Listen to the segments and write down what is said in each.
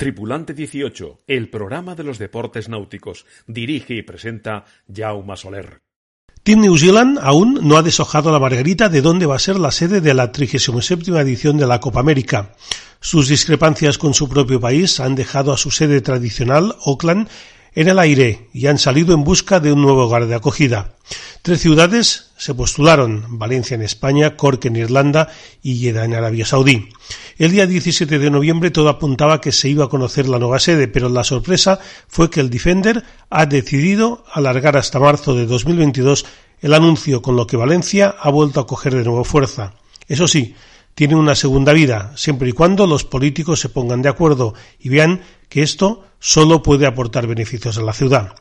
Tripulante 18, el programa de los deportes náuticos. Dirige y presenta Jaume Soler. Team New Zealand aún no ha deshojado la margarita de dónde va a ser la sede de la 37 edición de la Copa América. Sus discrepancias con su propio país han dejado a su sede tradicional, Auckland, en el aire y han salido en busca de un nuevo hogar de acogida. Tres ciudades se postularon, Valencia en España, Cork en Irlanda y Jeddah en Arabia Saudí. El día 17 de noviembre todo apuntaba que se iba a conocer la nueva sede, pero la sorpresa fue que el Defender ha decidido alargar hasta marzo de 2022 el anuncio, con lo que Valencia ha vuelto a coger de nuevo fuerza. Eso sí, tiene una segunda vida, siempre y cuando los políticos se pongan de acuerdo y vean que esto solo puede aportar beneficios a la ciudad.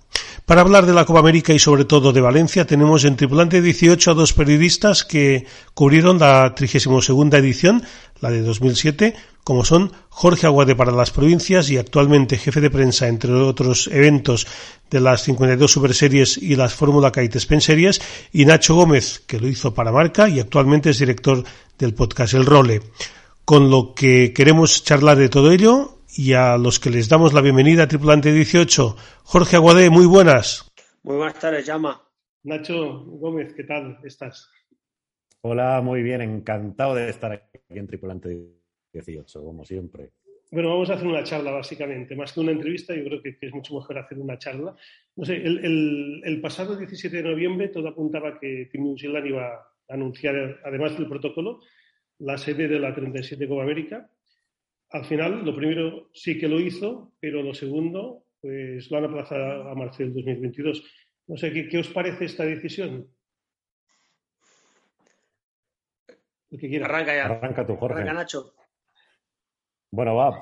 Para hablar de la Copa América y sobre todo de Valencia, tenemos en Tripulante 18 a dos periodistas que cubrieron la 32 edición, la de 2007, como son Jorge Aguade para las provincias y actualmente jefe de prensa, entre otros eventos, de las 52 Superseries y las Fórmula Kite Series, y Nacho Gómez, que lo hizo para Marca y actualmente es director del podcast El Role. Con lo que queremos charlar de todo ello, y a los que les damos la bienvenida a Tripulante 18. Jorge Aguadé, muy buenas. Muy buenas tardes, Llama. Nacho Gómez, ¿qué tal estás? Hola, muy bien, encantado de estar aquí en Tripulante 18, como siempre. Bueno, vamos a hacer una charla básicamente, más que una entrevista, yo creo que, es mucho mejor hacer una charla. No sé, el, pasado 17 de noviembre todo apuntaba que Tim New Zealand iba a anunciar, además del protocolo, la sede de la 37 Copa América al final, lo primero sí que lo hizo, pero lo segundo, pues lo han aplazado a marzo del 2022. No sé, ¿qué, os parece esta decisión? Arranca ya. Arranca tú, Jorge. Arranca, Nacho. Bueno, va.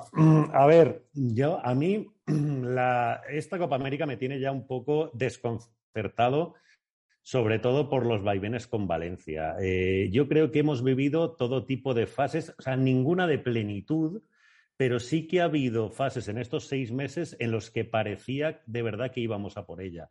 A ver, yo, a mí, la, esta Copa América me tiene ya un poco desconcertado, sobre todo por los vaivenes con Valencia. Eh, yo creo que hemos vivido todo tipo de fases, o sea, ninguna de plenitud pero sí que ha habido fases en estos seis meses en los que parecía de verdad que íbamos a por ella.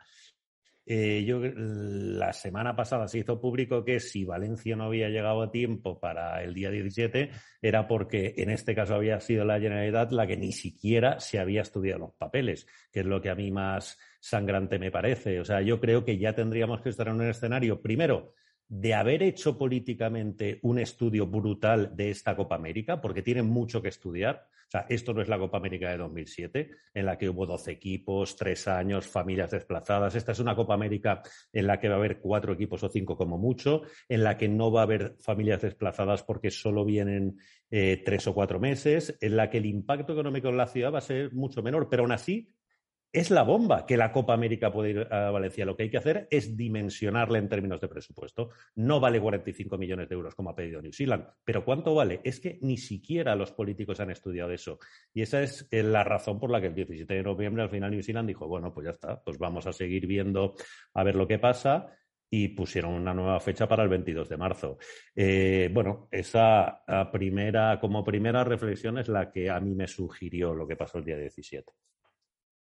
Eh, yo, la semana pasada se hizo público que si Valencia no había llegado a tiempo para el día 17 era porque en este caso había sido la Generalidad la que ni siquiera se había estudiado los papeles, que es lo que a mí más sangrante me parece. O sea, yo creo que ya tendríamos que estar en un escenario, primero, de haber hecho políticamente un estudio brutal de esta Copa América, porque tienen mucho que estudiar. O sea, esto no es la Copa América de 2007, en la que hubo 12 equipos, tres años, familias desplazadas. Esta es una Copa América en la que va a haber cuatro equipos o cinco como mucho, en la que no va a haber familias desplazadas porque solo vienen eh, tres o cuatro meses, en la que el impacto económico en la ciudad va a ser mucho menor, pero aún así es la bomba que la Copa América puede ir a Valencia. Lo que hay que hacer es dimensionarla en términos de presupuesto. No vale 45 millones de euros como ha pedido New Zealand, pero ¿cuánto vale? Es que ni siquiera los políticos han estudiado eso. Y esa es eh, la razón por la que el 17 de noviembre al final New Zealand dijo, bueno, pues ya está, pues vamos a seguir viendo a ver lo que pasa y pusieron una nueva fecha para el 22 de marzo. Eh, bueno, esa primera, como primera reflexión es la que a mí me sugirió lo que pasó el día 17.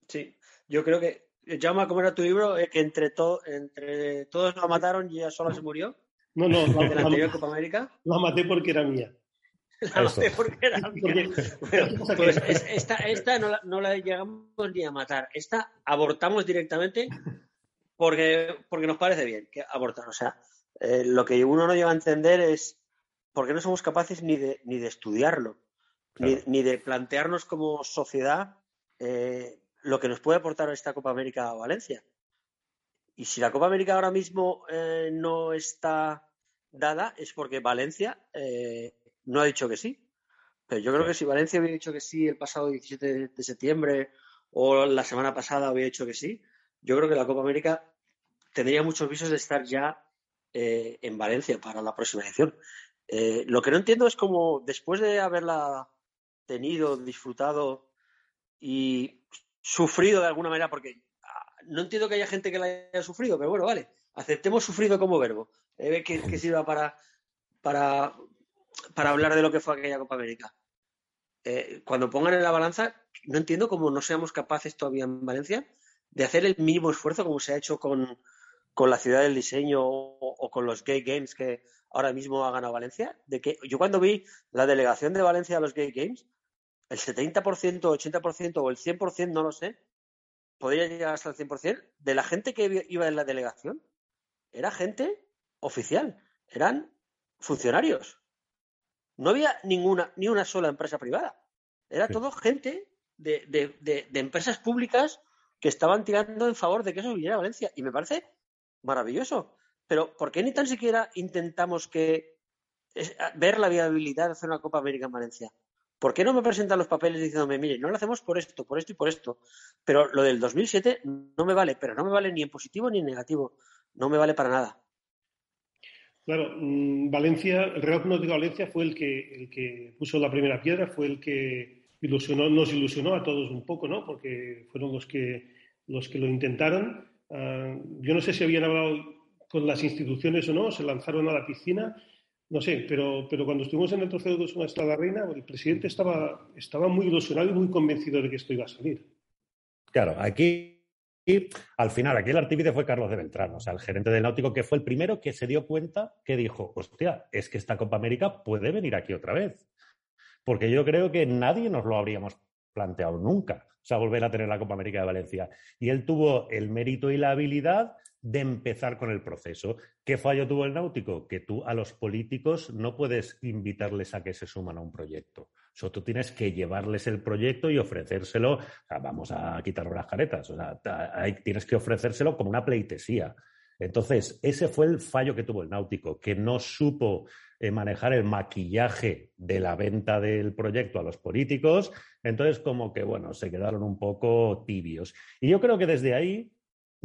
Sí, yo creo que. Llama, ¿cómo era tu libro? Eh, que entre, entre todos la mataron y ella sola se murió. No, no, la, la anterior Copa América. La maté porque era mía. La maté porque era mía. pues esta, esta no, la, no, la, llegamos ni a matar. Esta abortamos directamente porque, porque nos parece bien que abortar. O sea, eh, lo que uno no llega a entender es por qué no somos capaces ni de, ni de estudiarlo, ni, ni, de plantearnos como sociedad eh, lo que nos puede aportar esta Copa América a Valencia. Y si la Copa América ahora mismo eh, no está dada es porque Valencia eh, no ha dicho que sí. Pero yo creo que si Valencia hubiera dicho que sí el pasado 17 de septiembre o la semana pasada hubiera dicho que sí, yo creo que la Copa América tendría muchos visos de estar ya eh, en Valencia para la próxima edición. lo que no entiendo es cómo después de haberla tenido, disfrutado y sufrido de alguna manera, porque ah, no entiendo que haya gente que la haya sufrido, pero bueno, vale, aceptemos sufrido como verbo, eh, que, sirva para, para, para hablar de lo que fue aquella Copa América. Eh, cuando pongan en la balanza, no entiendo cómo no seamos capaces todavía en Valencia de hacer el mínimo esfuerzo como se ha hecho con, con la ciudad del diseño o, con los Gay Games que ahora mismo ha ganado Valencia. De que yo cuando vi la delegación de Valencia a los Gay Games, el 70%, 80% o el 100%, no lo sé, podría llegar hasta el 100%, de la gente que iba en la delegación, era gente oficial, eran funcionarios. No había ninguna, ni una sola empresa privada. Era todo gente de, de, empresas públicas que estaban tirando en favor de que eso viniera a Valencia. Y me parece maravilloso. Pero ¿por qué ni tan siquiera intentamos que ver la viabilidad de hacer una Copa América en Valencia? ¿Por qué no me presentan los papeles diciéndome, mire, no lo hacemos por esto, por esto y por esto? Pero lo del 2007 no me vale, pero no me vale ni en positivo ni en negativo. No me vale para nada. Claro, mm, Valencia, el Real Club Valencia fue el que, el que puso la primera piedra, fue el que ilusionó, nos ilusionó a todos un poco, ¿no? Porque fueron los que, los que lo intentaron. Ah, yo no sé si habían hablado con las instituciones o no, se lanzaron a la piscina, no sé, pero, pero cuando estuvimos en el trofeo de una Estrada Reina, el presidente estaba, estaba muy ilusionado y muy convencido de que esto iba a salir. Claro, aquí al final, aquí el artífice fue Carlos de Beltrán, o sea, el gerente del Náutico, que fue el primero que se dio cuenta que dijo, hostia, es que esta Copa América puede venir aquí otra vez. Porque yo creo que nadie nos lo habríamos planteado nunca, o sea, volver a tener la Copa América de Valencia. Y él tuvo el mérito y la habilidad de empezar con el proceso. ¿Qué fallo tuvo el náutico? Que tú a los políticos no puedes invitarles a que se suman a un proyecto. O tú tienes que llevarles el proyecto y ofrecérselo, vamos a quitar las caretas, o sea, tienes que ofrecérselo como una pleitesía. Entonces, ese fue el fallo que tuvo el náutico, que no supo eh, manejar el maquillaje de la venta del proyecto a los políticos, entonces como que, bueno, se quedaron un poco tibios. Y yo creo que desde ahí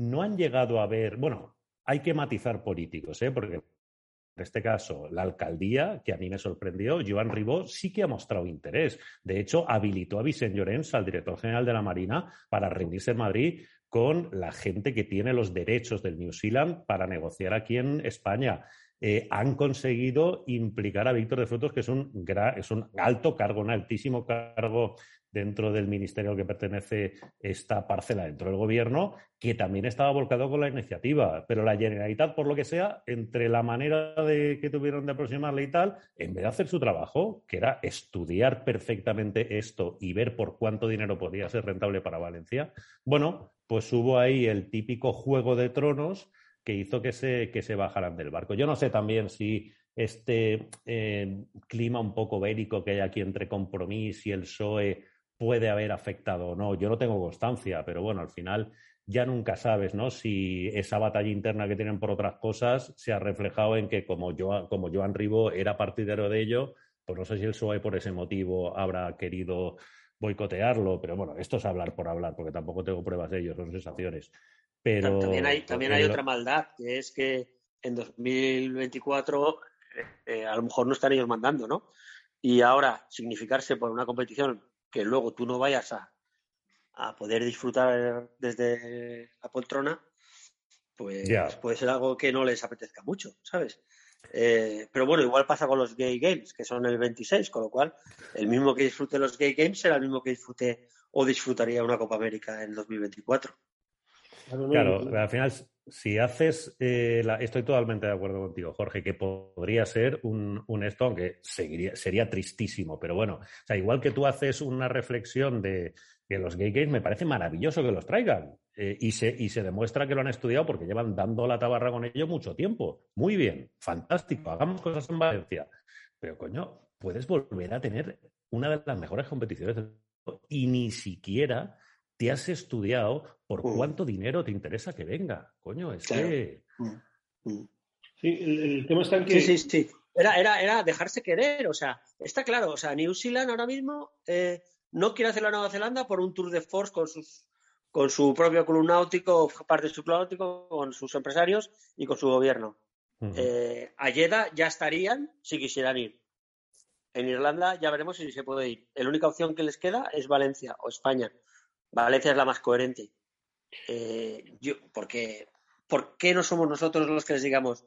no han llegado a ver, bueno, hay que matizar políticos, ¿eh? porque en este caso la alcaldía, que a mí me sorprendió, Joan Ribó sí que ha mostrado interés. De hecho, habilitó a Vicente Llorens, al director general de la Marina, para reunirse en Madrid con la gente que tiene los derechos del New Zealand para negociar aquí en España. Eh, han conseguido implicar a Víctor de Frutos, que es un, es un alto cargo, un altísimo cargo dentro del ministerio al que pertenece esta parcela dentro del gobierno, que también estaba volcado con la iniciativa. Pero la Generalitat, por lo que sea, entre la manera de que tuvieron de aproximarle y tal, en vez de hacer su trabajo, que era estudiar perfectamente esto y ver por cuánto dinero podía ser rentable para Valencia, bueno, pues hubo ahí el típico juego de tronos que hizo que se, que se bajaran del barco. Yo no sé también si este eh, clima un poco bélico que hay aquí entre Compromís y el PSOE puede haber afectado o no. Yo no tengo constancia, pero bueno, al final ya nunca sabes, ¿no? Si esa batalla interna que tienen por otras cosas se ha reflejado en que como, yo, como Joan Ribo era partidario de ello, pues no sé si el PSOE por ese motivo habrá querido boicotearlo, pero bueno, esto es hablar por hablar, porque tampoco tengo pruebas de ello, son sensaciones. Pero también hay, también hay otra maldad, que es que en 2024 eh, eh, a lo mejor no están ellos mandando, ¿no? Y ahora significarse por una competición que luego tú no vayas a, poder disfrutar desde la poltrona, pues puede ser algo que no les apetezca mucho, ¿sabes? Eh, pero bueno, igual pasa con los Gay Games, que son el 26, con lo cual el mismo que disfrute los Gay Games será el mismo que disfrute o disfrutaría una Copa América en 2024. Claro, al final, si haces, eh, estoy totalmente de acuerdo contigo, Jorge, que podría ser un, esto, aunque sería tristísimo, pero bueno, o sea, igual que tú haces una reflexión de que los gay gays, me parece maravilloso que los traigan. Eh, y, se, y se demuestra que lo han estudiado porque llevan dando la tabarra con ello mucho tiempo. Muy bien, fantástico, hagamos cosas en Valencia. Pero coño, puedes volver a tener una de las mejores competiciones del mundo y ni siquiera te has estudiado por mm. cuánto dinero te interesa que venga. Coño, es que. Mm, mm. Sí, el, tema está en que. Sí, sí, sí. Era, era, era dejarse querer, o sea, está claro, o sea, New Zealand ahora mismo eh, no quiere hacer la Nueva Zelanda por un tour de force con sus con su propio club náutico, parte de su club náutico, con sus empresarios y con su gobierno. Eh, a ya estarían si quisieran ir. En Irlanda ya veremos si se puede ir. La única opción que les queda es Valencia o España. Valencia es la más coherente. Eh, yo, porque, ¿Por qué no somos nosotros los que les digamos,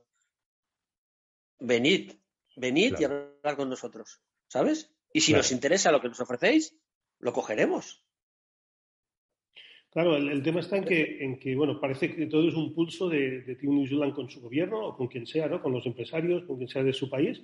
venid, venid y hablar con nosotros? ¿Sabes? Y si nos interesa lo que nos ofrecéis, lo cogeremos. Claro, el, tema está en que, en que, bueno, parece que todo es un pulso de, de Team New Zealand con su gobierno o con quien sea, ¿no? Con los empresarios, con quien sea de su país.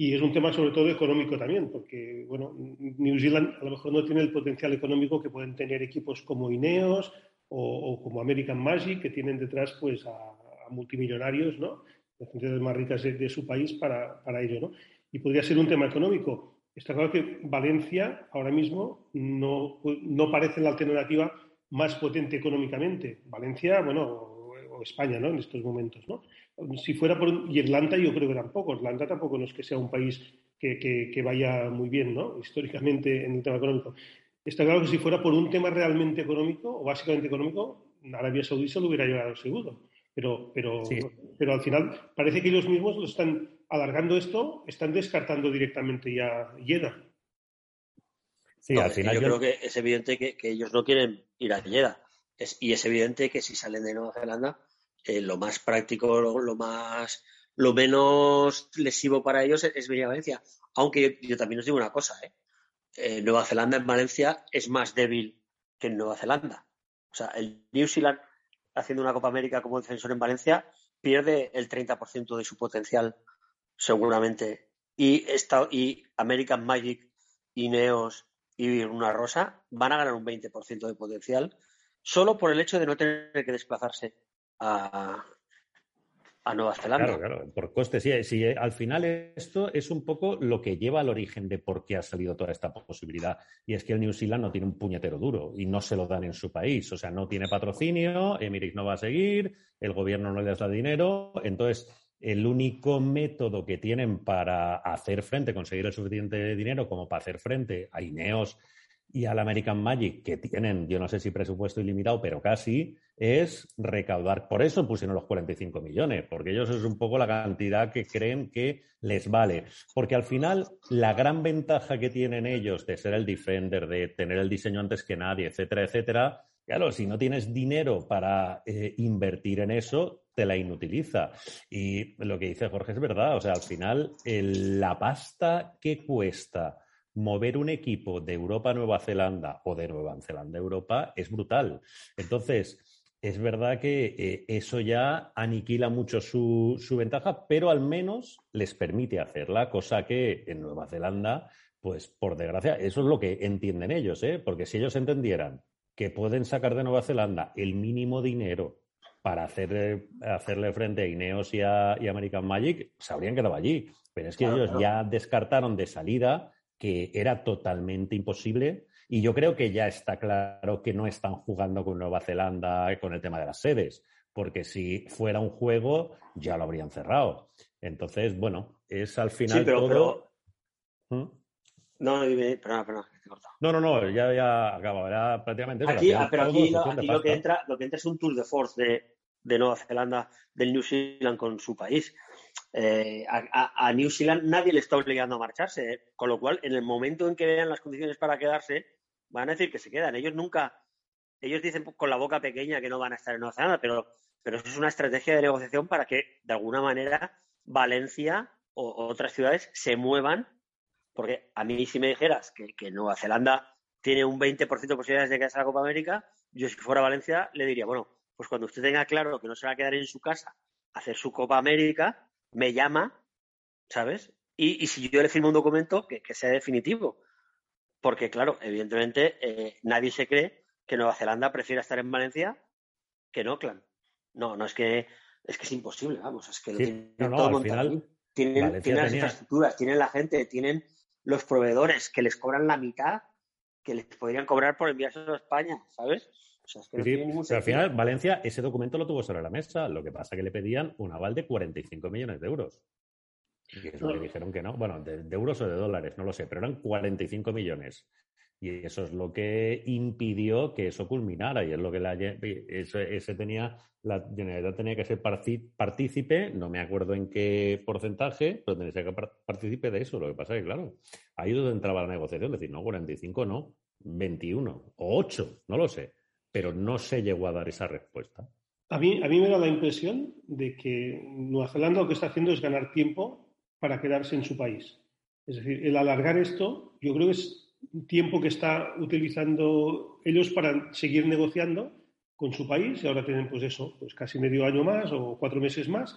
Y es un tema sobre todo económico también, porque bueno, New Zealand a lo mejor no tiene el potencial económico que pueden tener equipos como Ineos o, como American Magic, que tienen detrás pues a, multimillonarios, ¿no? Las entidades más ricas de, su país para, para, ello, ¿no? Y podría ser un tema económico. Está claro que Valencia ahora mismo no, no parece la alternativa más potente económicamente. Valencia, bueno, o España, ¿no? En estos momentos, ¿no? Si fuera por Irlanda, yo creo que tampoco. Irlanda tampoco no es que sea un país que, que, vaya muy bien, ¿no? Históricamente en el tema económico. Está claro que si fuera por un tema realmente económico o básicamente económico, Arabia Saudí se lo hubiera llevado seguro. Pero, pero, pero al final parece que ellos mismos lo están alargando esto, están descartando directamente ya Jeddah. Sí, al final yo, creo que es evidente que, ellos no quieren ir a Jeddah. y es evidente que si salen de Nueva Zelanda, eh, lo más práctico, lo, más, lo menos lesivo para ellos es, venir a Valencia. Aunque yo, también os digo una cosa, ¿eh? ¿eh? Nueva Zelanda en Valencia es más débil que en Nueva Zelanda. O sea, el New Zealand haciendo una Copa América como defensor en Valencia pierde el 30% de su potencial seguramente. Y, esta, y American Magic, Ineos y una Rosa van a ganar un 20% de potencial solo por el hecho de no tener que desplazarse a, Nueva Zelanda. Claro, claro, por coste. Sí, sí, al final esto es un poco lo que lleva al origen de por qué ha salido toda esta posibilidad. Y es que el New Zealand no tiene un puñetero duro y no se lo dan en su país. O sea, no tiene patrocinio, Emirates no va a seguir, el gobierno no le da dinero. Entonces, el único método que tienen para hacer frente, conseguir el suficiente dinero como para hacer frente a Ineos y al American Magic, que tienen, yo no sé si presupuesto ilimitado, pero casi, es recaudar. Por eso pusieron los 45 millones, porque ellos es un poco la cantidad que creen que les vale. Porque al final, la gran ventaja que tienen ellos de ser el defender, de tener el diseño antes que nadie, etcétera, etcétera, claro, si no tienes dinero para eh, invertir en eso, te la inutiliza. Y lo que dice Jorge es verdad, o sea, al final la pasta que cuesta mover un equipo de Europa a Nueva Zelanda o de Nueva Zelanda a Europa es brutal. Entonces, es verdad que eh, eso ya aniquila mucho su, su, ventaja, pero al menos les permite hacerla, cosa que en Nueva Zelanda, pues por desgracia, eso es lo que entienden ellos, ¿eh? porque si ellos entendieran que pueden sacar de Nueva Zelanda el mínimo dinero para hacer, hacerle frente a Ineos y a, American Magic, se habrían quedado allí. Pero es que ellos ya descartaron de salida que era totalmente imposible. Y yo creo que ya está claro que no están jugando con Nueva Zelanda con el tema de las sedes, porque si fuera un juego ya lo habrían cerrado. Entonces, bueno, es al final todo. ¿Mm? No, perdón, perdón, No, no, no, ya, ya acabo, era prácticamente. Aquí, pero aquí, lo, que entra, lo que entra es un tour de force de, de Nueva Zelanda, del New Zealand con su país. Eh, a, New Zealand nadie le está obligando a marcharse, ¿eh? con lo cual, en el momento en que vean las condiciones para quedarse, van a decir que se quedan. Ellos nunca, ellos dicen con la boca pequeña que no van a estar en Nueva Zelanda, pero, pero eso es una estrategia de negociación para que, de alguna manera, Valencia o, otras ciudades se muevan porque a mí si me dijeras que, Nueva Zelanda tiene un 20% de posibilidades de quedarse a la Copa América, yo si fuera Valencia le diría, bueno, pues cuando usted tenga claro que no se va a quedar en su casa hacer su Copa América, me llama, ¿sabes? Y, si yo le firmo un documento, que, sea definitivo. Porque, claro, evidentemente eh, nadie se cree que Nueva Zelanda prefiera estar en Valencia que en Auckland. No, no es que es que es imposible, vamos, es que tienen todo Tienen, las infraestructuras, tienen la gente, tienen los proveedores que les cobran la mitad que les podrían cobrar por enviarse a España, ¿sabes? O sea, es que pero al final, Valencia, ese documento lo tuvo sobre la mesa. Lo que pasa es que le pedían un aval de 45 millones de euros. Y eso le dijeron que no. Bueno, de, euros o de dólares, no lo sé, pero eran 45 millones. Y eso es lo que impidió que eso culminara. Y es lo que la, ese, tenía, la Generalitat tenía que ser partícipe, no me acuerdo en qué porcentaje, pero tenía que ser partícipe de eso. Lo que pasa es que, claro, ahí es donde entraba la negociación. Decir, no, 45 no, 21 o 8, no lo sé. Pero no se llegó a dar esa respuesta. A mí, a mí me da la impresión de que Nueva Zelanda lo que está haciendo es ganar tiempo para quedarse en su país. Es decir, el alargar esto, yo creo que es tiempo que está utilizando ellos para seguir negociando con su país y ahora tienen pues eso, pues casi medio año más o cuatro meses más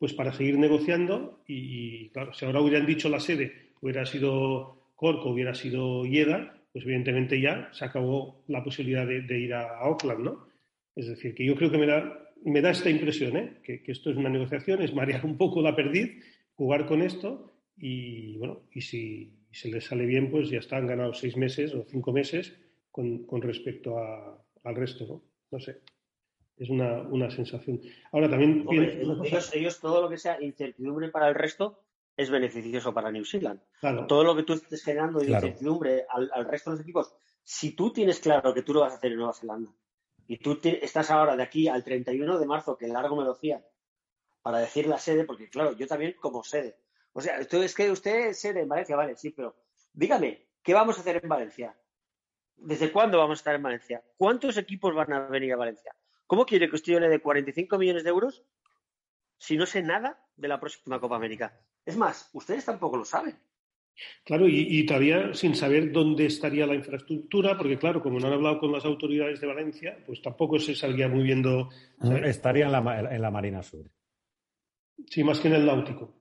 pues para seguir negociando y, claro, si ahora hubieran dicho la sede, hubiera sido Cork hubiera sido Yeda, pues evidentemente ya se acabó la posibilidad de, ir a, Auckland, ¿no? Es decir, que yo creo que me da, me da esta impresión, ¿eh? que, esto es una negociación, es marear un poco la perdiz, jugar con esto y, bueno, y si se les sale bien, pues ya están ganados seis meses o cinco meses con, respecto al resto, ¿no? No sé. Es una, sensación. Ahora también. ellos, todo lo que sea incertidumbre para el resto, es beneficioso para New Zealand. Todo lo que tú estés generando de incertidumbre al, resto de los equipos, si tú tienes claro que tú lo vas a hacer en Nueva Zelanda y tú estás ahora de aquí al 31 de marzo, que largo me lo decía, para decir la sede, porque claro, yo también como sede. O sea, es que usted es sede en Valencia, vale, sí, pero dígame, ¿qué vamos a hacer en Valencia? ¿Desde cuándo vamos a estar en Valencia? ¿Cuántos equipos van a venir a Valencia? ¿Cómo quiere que usted le dé 45 millones de euros si no sé nada de la próxima Copa América? Es más, ustedes tampoco lo saben. Claro, y, todavía sin saber dónde estaría la infraestructura, porque claro, como no han hablado con las autoridades de Valencia, pues tampoco se salía muy viendo. Estaría en la, en la Marina Sur. Sí, más que en el náutico.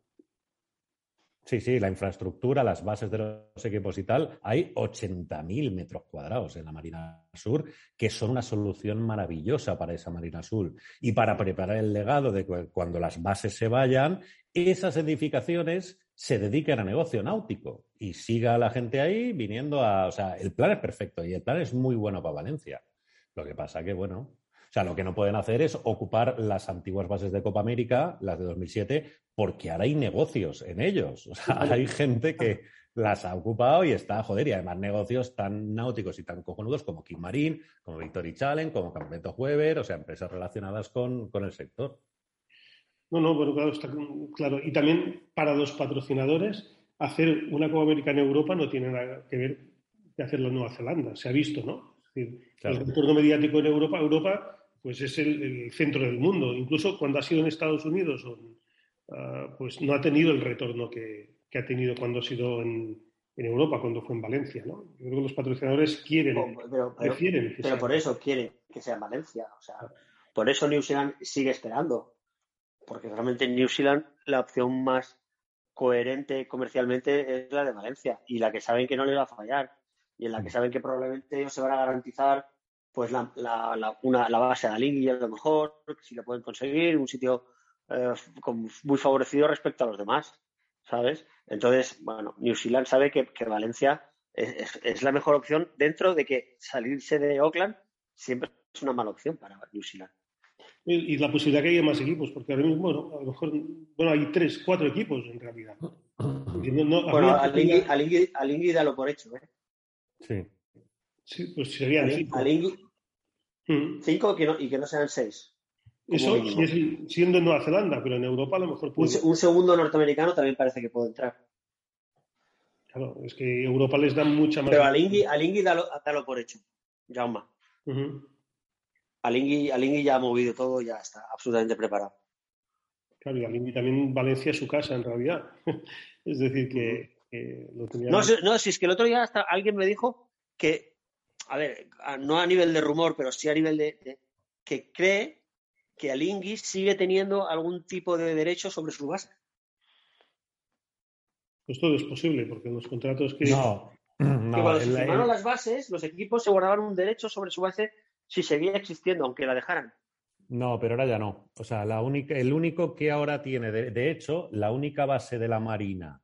Sí, sí, la infraestructura, las bases de los equipos y tal, hay 80.000 metros cuadrados en la Marina Sur, que son una solución maravillosa para esa Marina Sur. Y para preparar el legado de cuando las bases se vayan, esas edificaciones se dediquen a negocio náutico y siga la gente ahí viniendo a. O sea, el plan es perfecto y el plan es muy bueno para Valencia. Lo que pasa que, bueno, o sea, lo que no pueden hacer es ocupar las antiguas bases de Copa América, las de 2007, porque ahora hay negocios en ellos. O sea, hay gente que las ha ocupado y está, joder, y además negocios tan náuticos y tan cojonudos como Kim Marín, como Victory Challenge, como Campamento Weber, o sea, empresas relacionadas con, el sector. No, no, bueno, claro, está claro. Y también para los patrocinadores, hacer una Copa América en Europa no tiene nada que ver de hacerlo en Nueva Zelanda. Se ha visto, ¿no? el retorno mediático en Europa, Europa pues es el, centro del mundo. Incluso cuando ha sido en Estados Unidos, ah, pues no ha tenido el retorno que, ha tenido cuando ha sido en, Europa, cuando fue en Valencia. ¿no? Yo creo que los patrocinadores quieren, pero, pero, por eso quieren que sea en Valencia. O sea, por eso New Zealand sigue esperando. Porque realmente en New Zealand la opción más coherente comercialmente es la de Valencia y la que saben que no les va a fallar y en la que mm. saben que probablemente ellos se van a garantizar pues la, la, una, la base de Alingui a lo mejor, si lo pueden conseguir, un sitio eh, muy favorecido respecto a los demás, ¿sabes? Entonces, bueno, New Zealand sabe que, Valencia es, la mejor opción dentro de que salirse de Auckland siempre es una mala opción para New Zealand. Y, la posibilidad que haya más equipos, porque ahora mismo, bueno, a lo mejor, bueno, hay tres, cuatro equipos en realidad. bueno, Alingui, dalo por hecho, ¿eh? Sí. Sí, pues serían cinco. Mm. cinco que no, y que no sean seis. Eso siendo en Nueva Zelanda, pero en Europa a lo mejor puede. Un, segundo norteamericano también parece que puede entrar. Claro, es que Europa les da mucha más. Pero al Ingui, dalo, por hecho. Jauma. Uh Alingui, ya ha movido todo, ya está absolutamente preparado. Claro, y Alingui también Valencia es su casa en realidad. es decir, que, lo tenía. No, no, si es que el otro día hasta alguien me dijo que a ver, no a nivel de rumor, pero sí a nivel de, que cree que Alingui sigue teniendo algún tipo de derecho sobre su base. Pues todo es posible, porque los contratos que. No, no cuando se firmaron las bases, los equipos se guardaban un derecho sobre su base si seguía existiendo, aunque la dejaran. No, pero ahora ya no. O sea, la única, el único que ahora tiene, de hecho, la única base de la Marina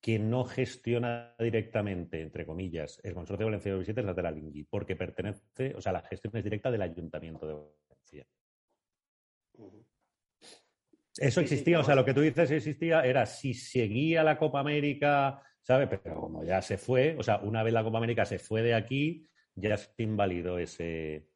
que no gestiona directamente, entre comillas, el Consorcio de Valencia de Visitas es la de la Lingui, porque pertenece, o sea, la gestión es directa del Ayuntamiento de Valencia. Eso existía, o sea, lo que tú dices existía era si seguía la Copa América, ¿sabes? Pero como ya se fue, o sea, una vez la Copa América se fue de aquí, ya se invalidó ese,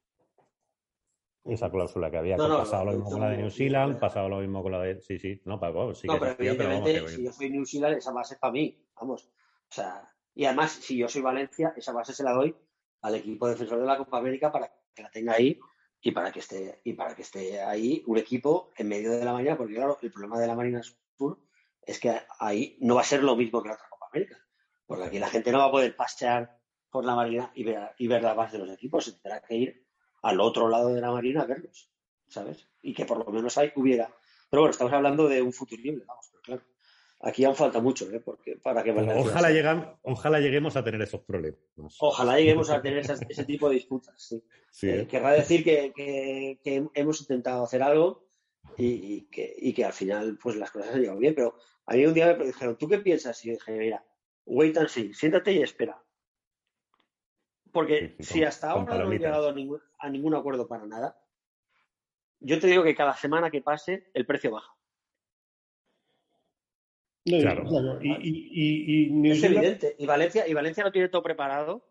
esa cláusula que había. pasado lo mismo con la de New Zealand, pasado lo mismo con la de. Sí, sí, no, para sí No, pero evidentemente, si yo soy New Zealand, esa base es para mí, vamos. O sea, y además, si yo soy Valencia, esa base se la doy al equipo defensor de la Copa América para que la tenga ahí y para que esté y para que esté ahí un equipo en medio de la Marina, porque claro, el problema de la Marina Sur es que ahí no va a ser lo mismo que la otra Copa América, porque aquí la gente no va a poder pasear por la Marina y ver, y ver la base de los equipos, se tendrá que ir al otro lado de la marina a verlos, ¿sabes? Y que por lo menos ahí hubiera Pero bueno, estamos hablando de un futurible, vamos, pero claro. Aquí aún falta mucho, ¿eh? Porque, para que ojalá, ojalá lleguemos a tener esos problemas. Ojalá lleguemos a tener ese tipo de disputas, sí. Eh, ¿eh? querrá decir que, hemos intentado hacer algo y, que, al final pues las cosas han llegado bien. Pero a mí un día me dijeron, ¿tú qué piensas? Y yo dije, mira, wait and see, siéntate y espera. Porque si hasta ahora no hemos llegado a ningún, a ningún acuerdo para nada, yo te digo que cada semana que pase el precio baja. claro. Y, es evidente. Y Valencia, y Valencia no tiene todo preparado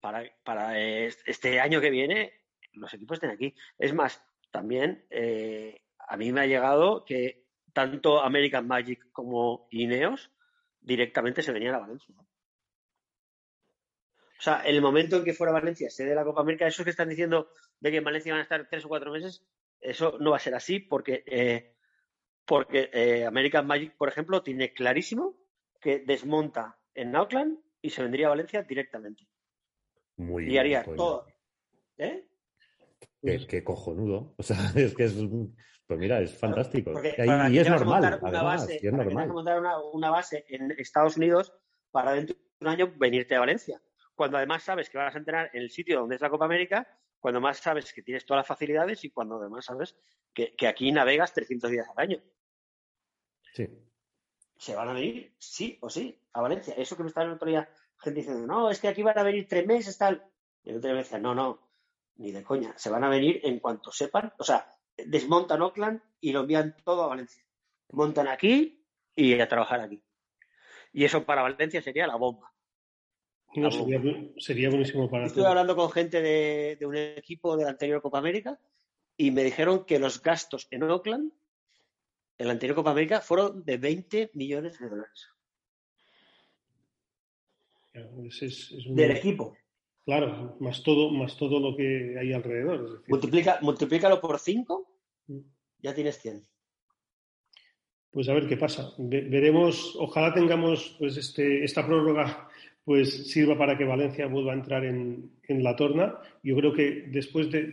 para, para este año que viene. Los equipos estén aquí. Es más, también eh, a mí me ha llegado que tanto American Magic como Ineos directamente se venían a Valencia. O sea, el momento en que fuera Valencia sede de la Copa América, esos que están diciendo de que en Valencia van a estar tres o cuatro meses, eso no va a ser así porque, eh, porque eh, American Magic, por ejemplo, tiene clarísimo que desmonta en Auckland y se vendría a Valencia directamente. Muy y haría todo. ¿Eh? Qué, cojonudo. O sea, es que es. Pues mira, es fantástico. y, es normal. Una base, es normal. montar una base en Estados Unidos para dentro de un año venirte a Valencia cuando además sabes que vas a entrenar en el sitio donde es la Copa América, cuando más sabes que tienes todas las facilidades y cuando además sabes que, aquí navegas 300 días al año. Sí. ¿Se van a venir? Sí o sí, a Valencia. Eso que me estaba el otro día gente diciendo, no, es que aquí van a venir tres meses, tal. Y el otro día me decía, no, no, ni de coña. Se van a venir en cuanto sepan, o sea, desmontan Oakland y lo envían todo a Valencia. Montan aquí y a trabajar aquí. Y eso para Valencia sería la bomba sería, buenísimo para Estuve hablando con gente de, un equipo de la anterior Copa América y me dijeron que los gastos en Oakland, en la anterior Copa América, fueron de 20 millones de dólares. Del equipo. Claro, más todo, más todo lo que hay alrededor. Multiplica, multiplícalo por 5, mm. ya tienes 100 pues a ver qué pasa. veremos, ojalá tengamos pues este, esta prórroga pues sirva para que Valencia vuelva a entrar en, la torna. Yo creo que después de,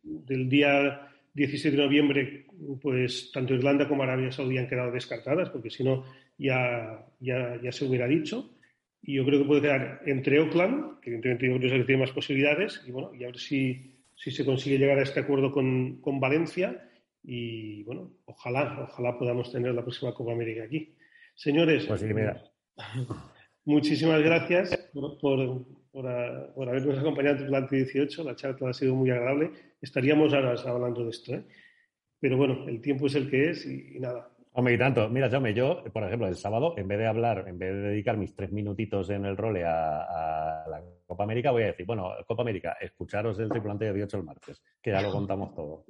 del día 17 de noviembre, pues tanto Irlanda como Arabia Saudí han quedado descartadas, porque si no ya, ya, se hubiera dicho. Y yo creo que puede quedar entre Oakland, que evidentemente que tiene más posibilidades, y bueno, y a ver si, se consigue llegar a este acuerdo con, con Valencia. Y bueno, ojalá, ojalá podamos tener la próxima Copa América aquí. Señores. Pues sí, mira. Muchísimas gracias por, por, habernos acompañado durante 18. La charla ha sido muy agradable. Estaríamos horas hablando de esto, ¿eh? pero bueno, el tiempo es el que es y nada. Hombre, y tanto. Mira, yo, yo, por ejemplo, el sábado, en vez de hablar, en vez de dedicar mis tres minutitos en el role a, la Copa América, voy a decir, bueno, Copa América, escucharos el tripulante de 18 el martes, que ya lo contamos todo.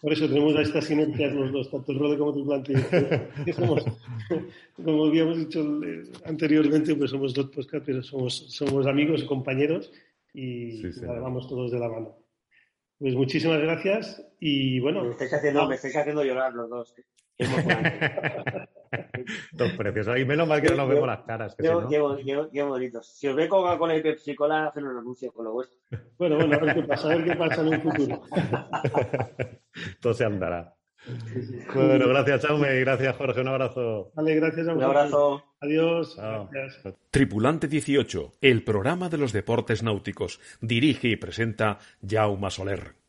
por eso tenemos a estas sinergias los dos, tanto el role como el tripulante. somos, como habíamos dicho anteriormente, pues somos dos pero somos, somos amigos, compañeros y vamos todos de la mano. Pues muchísimas gracias y bueno. Me estáis haciendo, me estáis haciendo llorar los dos. Dos preciosos. Y menos mal que no nos vemos las caras. qué, qué, bonitos. Si os ve Coca-Cola y Pepsi Cola, hacen un anuncio con lo vuestro. Bueno, bueno, a ver qué pasa, a ver qué pasa en un futuro. Todo se andará. Bueno, gracias, Chaume, y gracias, Jorge. Un abrazo. Vale, gracias a Un abrazo. Adiós. Tripulante 18, el programa de los deportes náuticos. Dirige y presenta Jaume Soler.